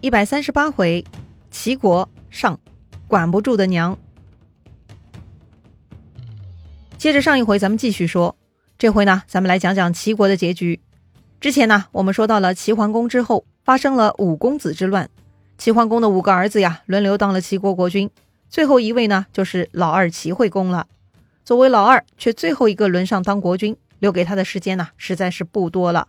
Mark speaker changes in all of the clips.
Speaker 1: 一百三十八回，齐国上，管不住的娘。接着上一回，咱们继续说。这回呢，咱们来讲讲齐国的结局。之前呢，我们说到了齐桓公之后，发生了五公子之乱。齐桓公的五个儿子呀，轮流当了齐国国君。最后一位呢，就是老二齐惠公了。作为老二，却最后一个轮上当国君，留给他的时间呢，实在是不多了。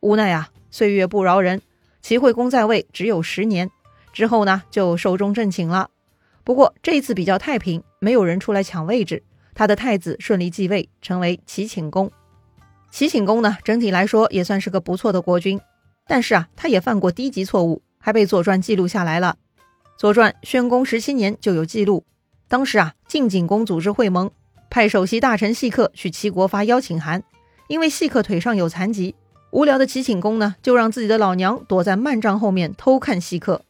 Speaker 1: 无奈啊，岁月不饶人。齐惠公在位只有十年，之后呢就寿终正寝了。不过这次比较太平，没有人出来抢位置，他的太子顺利继位，成为齐顷公。齐顷公呢，整体来说也算是个不错的国君，但是啊，他也犯过低级错误，还被《左传》记录下来了。《左传》宣公十七年就有记录，当时啊，晋景公组织会盟，派首席大臣细客去齐国发邀请函，因为细客腿上有残疾。无聊的齐顷公呢，就让自己的老娘躲在幔帐后面偷看戏客。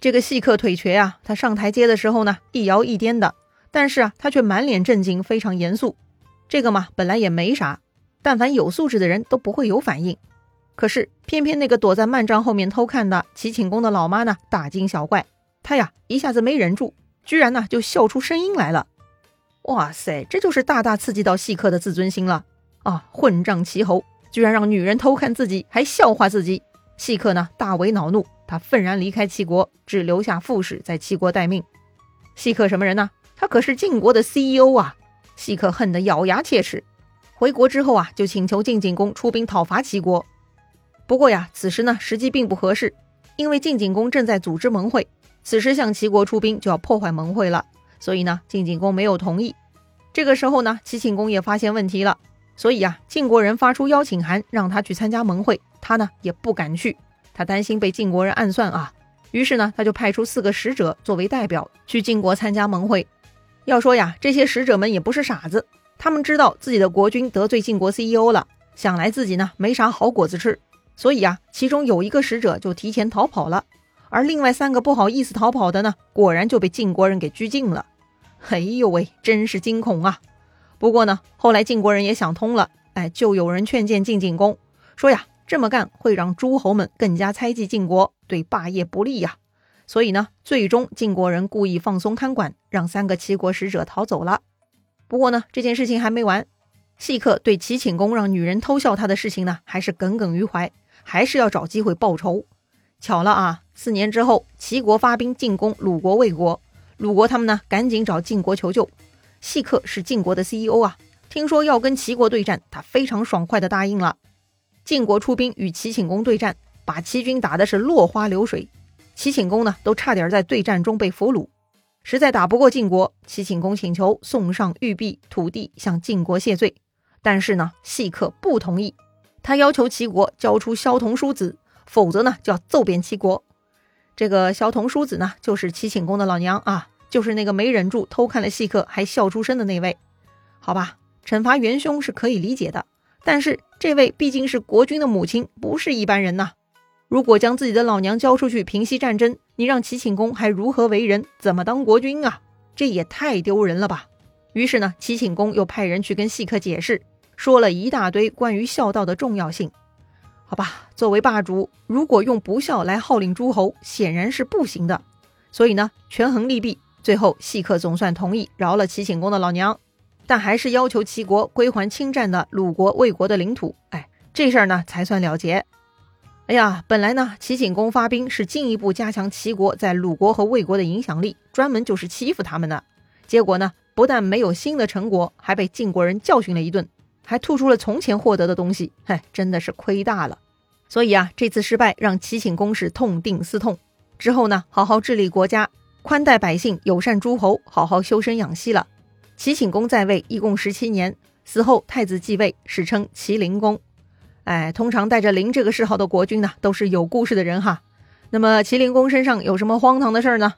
Speaker 1: 这个戏客腿瘸啊，他上台阶的时候呢，一摇一颠的，但是啊，他却满脸震惊，非常严肃。这个嘛，本来也没啥，但凡有素质的人都不会有反应。可是偏偏那个躲在幔帐后面偷看的齐顷公的老妈呢，大惊小怪，她呀一下子没忍住，居然呢就笑出声音来了。哇塞，这就是大大刺激到细客的自尊心了啊！混账齐侯！居然让女人偷看自己，还笑话自己，细客呢大为恼怒，他愤然离开齐国，只留下副使在齐国待命。细客什么人呢？他可是晋国的 CEO 啊！细客恨得咬牙切齿，回国之后啊，就请求晋景公出兵讨伐齐国。不过呀，此时呢时机并不合适，因为晋景公正在组织盟会，此时向齐国出兵就要破坏盟会了，所以呢晋景公没有同意。这个时候呢，齐景公也发现问题了。所以啊，晋国人发出邀请函让他去参加盟会，他呢也不敢去，他担心被晋国人暗算啊。于是呢，他就派出四个使者作为代表去晋国参加盟会。要说呀，这些使者们也不是傻子，他们知道自己的国君得罪晋国 CEO 了，想来自己呢没啥好果子吃，所以啊，其中有一个使者就提前逃跑了，而另外三个不好意思逃跑的呢，果然就被晋国人给拘禁了。哎呦喂，真是惊恐啊！不过呢，后来晋国人也想通了，哎，就有人劝谏晋景公说呀，这么干会让诸侯们更加猜忌晋国，对霸业不利呀。所以呢，最终晋国人故意放松看管，让三个齐国使者逃走了。不过呢，这件事情还没完，细客对齐顷公让女人偷笑他的事情呢，还是耿耿于怀，还是要找机会报仇。巧了啊，四年之后，齐国发兵进攻鲁国、魏国，鲁国他们呢，赶紧找晋国求救。细客是晋国的 CEO 啊，听说要跟齐国对战，他非常爽快的答应了。晋国出兵与齐顷公对战，把齐军打的是落花流水，齐顷公呢都差点在对战中被俘虏。实在打不过晋国，齐顷公请求送上玉璧、土地向晋国谢罪，但是呢，细客不同意，他要求齐国交出萧童叔子，否则呢就要揍扁齐国。这个萧童叔子呢，就是齐顷公的老娘啊。就是那个没忍住偷看了细客还笑出声的那位，好吧，惩罚元凶是可以理解的，但是这位毕竟是国君的母亲，不是一般人呐。如果将自己的老娘交出去平息战争，你让齐顷公还如何为人，怎么当国君啊？这也太丢人了吧！于是呢，齐顷公又派人去跟细客解释，说了一大堆关于孝道的重要性。好吧，作为霸主，如果用不孝来号令诸侯，显然是不行的。所以呢，权衡利弊。最后，细客总算同意饶了齐景公的老娘，但还是要求齐国归还侵占的鲁国、魏国的领土。哎，这事儿呢才算了结。哎呀，本来呢，齐景公发兵是进一步加强齐国在鲁国和魏国的影响力，专门就是欺负他们的。结果呢，不但没有新的成果，还被晋国人教训了一顿，还吐出了从前获得的东西。嗨，真的是亏大了。所以啊，这次失败让齐景公是痛定思痛，之后呢，好好治理国家。宽待百姓，友善诸侯，好好修身养息了。齐顷公在位一共十七年，死后太子继位，史称齐灵公。哎，通常带着“灵”这个谥号的国君呢，都是有故事的人哈。那么齐灵公身上有什么荒唐的事儿呢？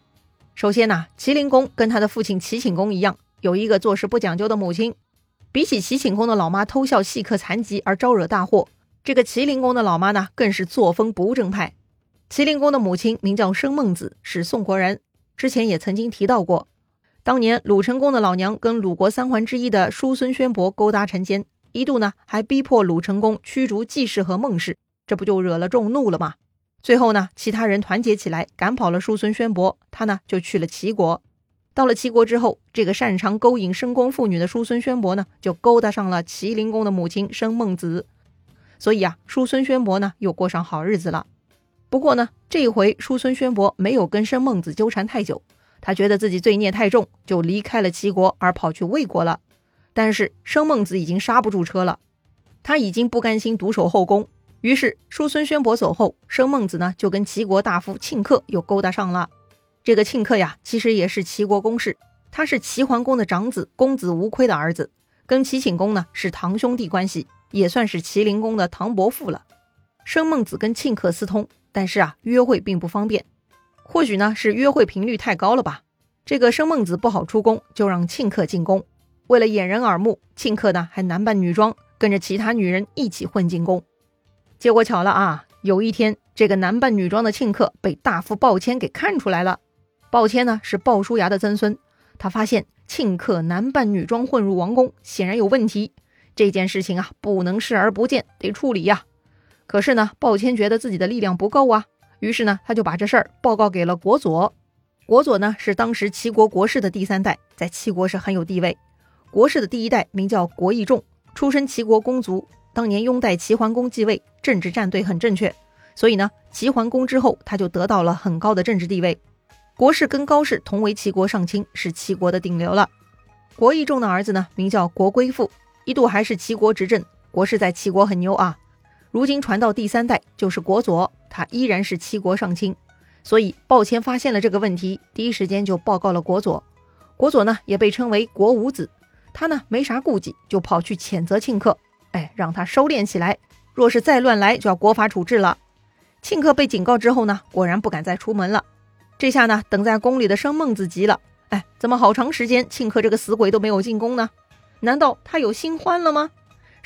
Speaker 1: 首先呢，齐灵公跟他的父亲齐顷公一样，有一个做事不讲究的母亲。比起齐顷公的老妈偷笑细客残疾而招惹大祸，这个齐灵公的老妈呢，更是作风不正派。齐灵公的母亲名叫生孟子，是宋国人。之前也曾经提到过，当年鲁成公的老娘跟鲁国三桓之一的叔孙宣伯勾搭成奸，一度呢还逼迫鲁成公驱逐季氏和孟氏，这不就惹了众怒了吗？最后呢，其他人团结起来赶跑了叔孙宣伯，他呢就去了齐国。到了齐国之后，这个擅长勾引申公妇女的叔孙宣伯呢，就勾搭上了齐灵公的母亲申孟子。所以啊，叔孙宣伯呢又过上好日子了。不过呢，这一回叔孙宣伯没有跟申孟子纠缠太久，他觉得自己罪孽太重，就离开了齐国，而跑去魏国了。但是申孟子已经刹不住车了，他已经不甘心独守后宫。于是，叔孙宣伯走后，生孟子呢就跟齐国大夫庆克又勾搭上了。这个庆克呀，其实也是齐国公室，他是齐桓公的长子公子无亏的儿子，跟齐景公呢是堂兄弟关系，也算是齐灵公的堂伯父了。生孟子跟庆克私通，但是啊，约会并不方便。或许呢是约会频率太高了吧？这个生孟子不好出宫，就让庆克进宫。为了掩人耳目，庆克呢还男扮女装，跟着其他女人一起混进宫。结果巧了啊！有一天，这个男扮女装的庆克被大夫鲍谦给看出来了。鲍谦呢是鲍叔牙的曾孙，他发现庆克男扮女装混入王宫，显然有问题。这件事情啊，不能视而不见，得处理呀。可是呢，鲍谦觉得自己的力量不够啊，于是呢，他就把这事儿报告给了国佐。国佐呢是当时齐国国氏的第三代，在齐国是很有地位。国氏的第一代名叫国义仲，出身齐国公族。当年拥戴齐桓公继位，政治站队很正确，所以呢，齐桓公之后他就得到了很高的政治地位。国氏跟高氏同为齐国上卿，是齐国的顶流了。国义仲的儿子呢，名叫国归父，一度还是齐国执政。国氏在齐国很牛啊，如今传到第三代就是国佐，他依然是七国上卿。所以鲍谦发现了这个问题，第一时间就报告了国佐。国佐呢，也被称为国五子，他呢没啥顾忌，就跑去谴责庆克。哎，让他收敛起来，若是再乱来，就要国法处置了。庆克被警告之后呢，果然不敢再出门了。这下呢，等在宫里的生孟子急了，哎，怎么好长时间庆克这个死鬼都没有进宫呢？难道他有新欢了吗？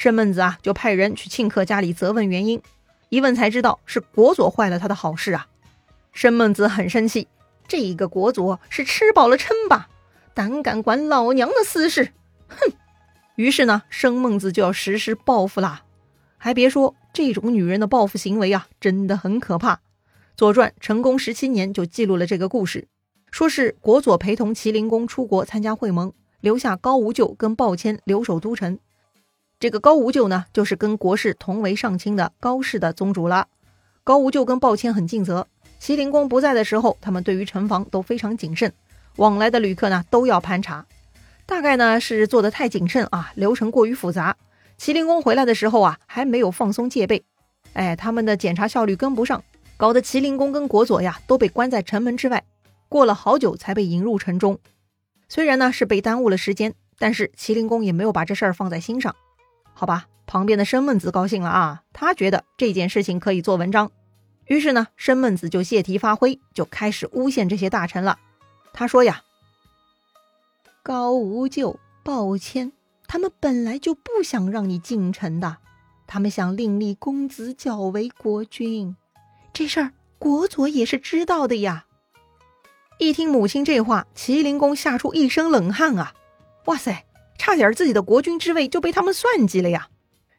Speaker 1: 申孟子啊，就派人去庆克家里责问原因，一问才知道是国佐坏了他的好事啊。申孟子很生气，这个国佐是吃饱了撑吧，胆敢管老娘的私事，哼！于是呢，生孟子就要实施报复啦。还别说，这种女人的报复行为啊，真的很可怕。《左传》成公十七年就记录了这个故事，说是国佐陪同齐灵公出国参加会盟，留下高无咎跟鲍谦留守都城。这个高无咎呢，就是跟国氏同为上卿的高氏的宗主了。高无咎跟鲍谦很尽责，麒麟公不在的时候，他们对于城防都非常谨慎，往来的旅客呢都要盘查。大概呢是做的太谨慎啊，流程过于复杂。麒麟公回来的时候啊，还没有放松戒备，哎，他们的检查效率跟不上，搞得麒麟公跟国佐呀都被关在城门之外，过了好久才被引入城中。虽然呢是被耽误了时间，但是麒麟公也没有把这事儿放在心上。好吧，旁边的申孟子高兴了啊，他觉得这件事情可以做文章，于是呢，申孟子就借题发挥，就开始诬陷这些大臣了。他说呀。高无咎、鲍谦，他们本来就不想让你进城的，他们想另立公子矫为国君。这事儿国佐也是知道的呀。一听母亲这话，麒麟公吓出一身冷汗啊！哇塞，差点自己的国君之位就被他们算计了呀！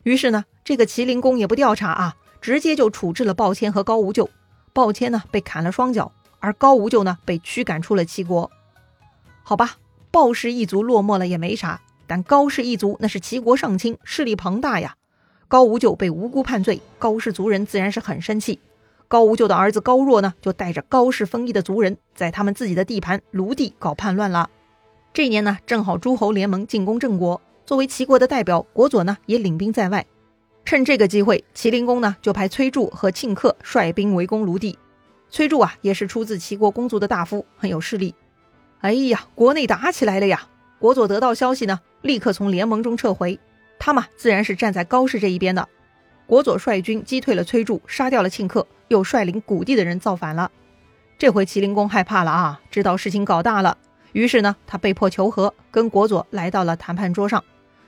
Speaker 1: 于是呢，这个麒麟公也不调查啊，直接就处置了鲍谦和高无咎。鲍谦呢被砍了双脚，而高无咎呢被驱赶出了齐国。好吧。鲍氏一族落寞了也没啥，但高氏一族那是齐国上卿，势力庞大呀。高无咎被无辜判罪，高氏族人自然是很生气。高无咎的儿子高若呢，就带着高氏封邑的族人，在他们自己的地盘卢地搞叛乱了。这一年呢，正好诸侯联盟进攻郑国，作为齐国的代表，国佐呢也领兵在外。趁这个机会，齐灵公呢就派崔杼和庆克率兵围攻卢地。崔杼啊，也是出自齐国公族的大夫，很有势力。哎呀，国内打起来了呀！国佐得到消息呢，立刻从联盟中撤回。他嘛，自然是站在高氏这一边的。国佐率军击退了崔杼，杀掉了庆克，又率领谷地的人造反了。这回麒麟公害怕了啊，知道事情搞大了。于是呢，他被迫求和，跟国佐来到了谈判桌上。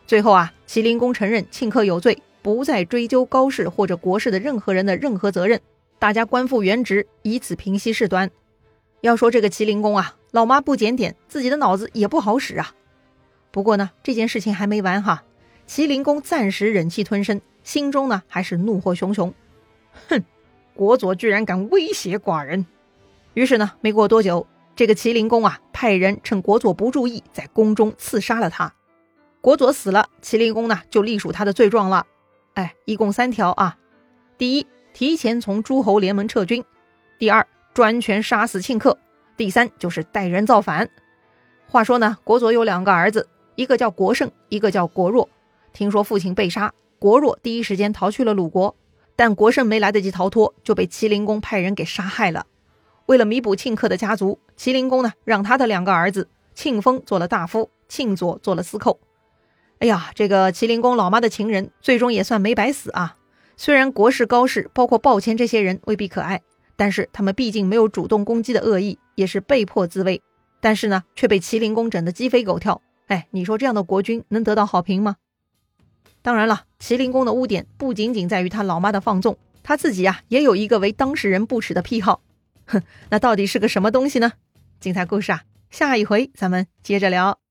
Speaker 1: 最后啊，麒麟公承认庆克有罪，不再追究高氏或者国氏的任何人的任何责任，大家官复原职，以此平息事端。要说这个麒麟公啊。老妈不检点，自己的脑子也不好使啊。不过呢，这件事情还没完哈。麒麟公暂时忍气吞声，心中呢还是怒火熊熊。哼，国佐居然敢威胁寡人。于是呢，没过多久，这个麒麟公啊，派人趁国佐不注意，在宫中刺杀了他。国佐死了，麒麟公呢就隶属他的罪状了。哎，一共三条啊。第一，提前从诸侯联盟撤军；第二，专权杀死庆客；第三，就是带人造反。话说呢，国佐有两个儿子，一个叫国胜，一个叫国弱。听说父亲被杀，国弱第一时间逃去了鲁国，但国胜没来得及逃脱，就被麒麟公派人给杀害了。为了弥补庆克的家族，麒麟公呢让他的两个儿子庆丰做了大夫，庆佐做了司寇。哎呀，这个麒麟公老妈的情人最终也算没白死啊！虽然国士、高士，包括鲍谦这些人未必可爱，但是他们毕竟没有主动攻击的恶意，也是被迫自卫。但是呢，却被麒麟公整得鸡飞狗跳。哎，你说这样的国君能得到好评吗？当然了，麒麟公的污点不仅仅在于他老妈的放纵，他自己啊也有一个为当事人不耻的癖好。哼，那到底是个什么东西呢？精彩故事啊，下一回咱们接着聊。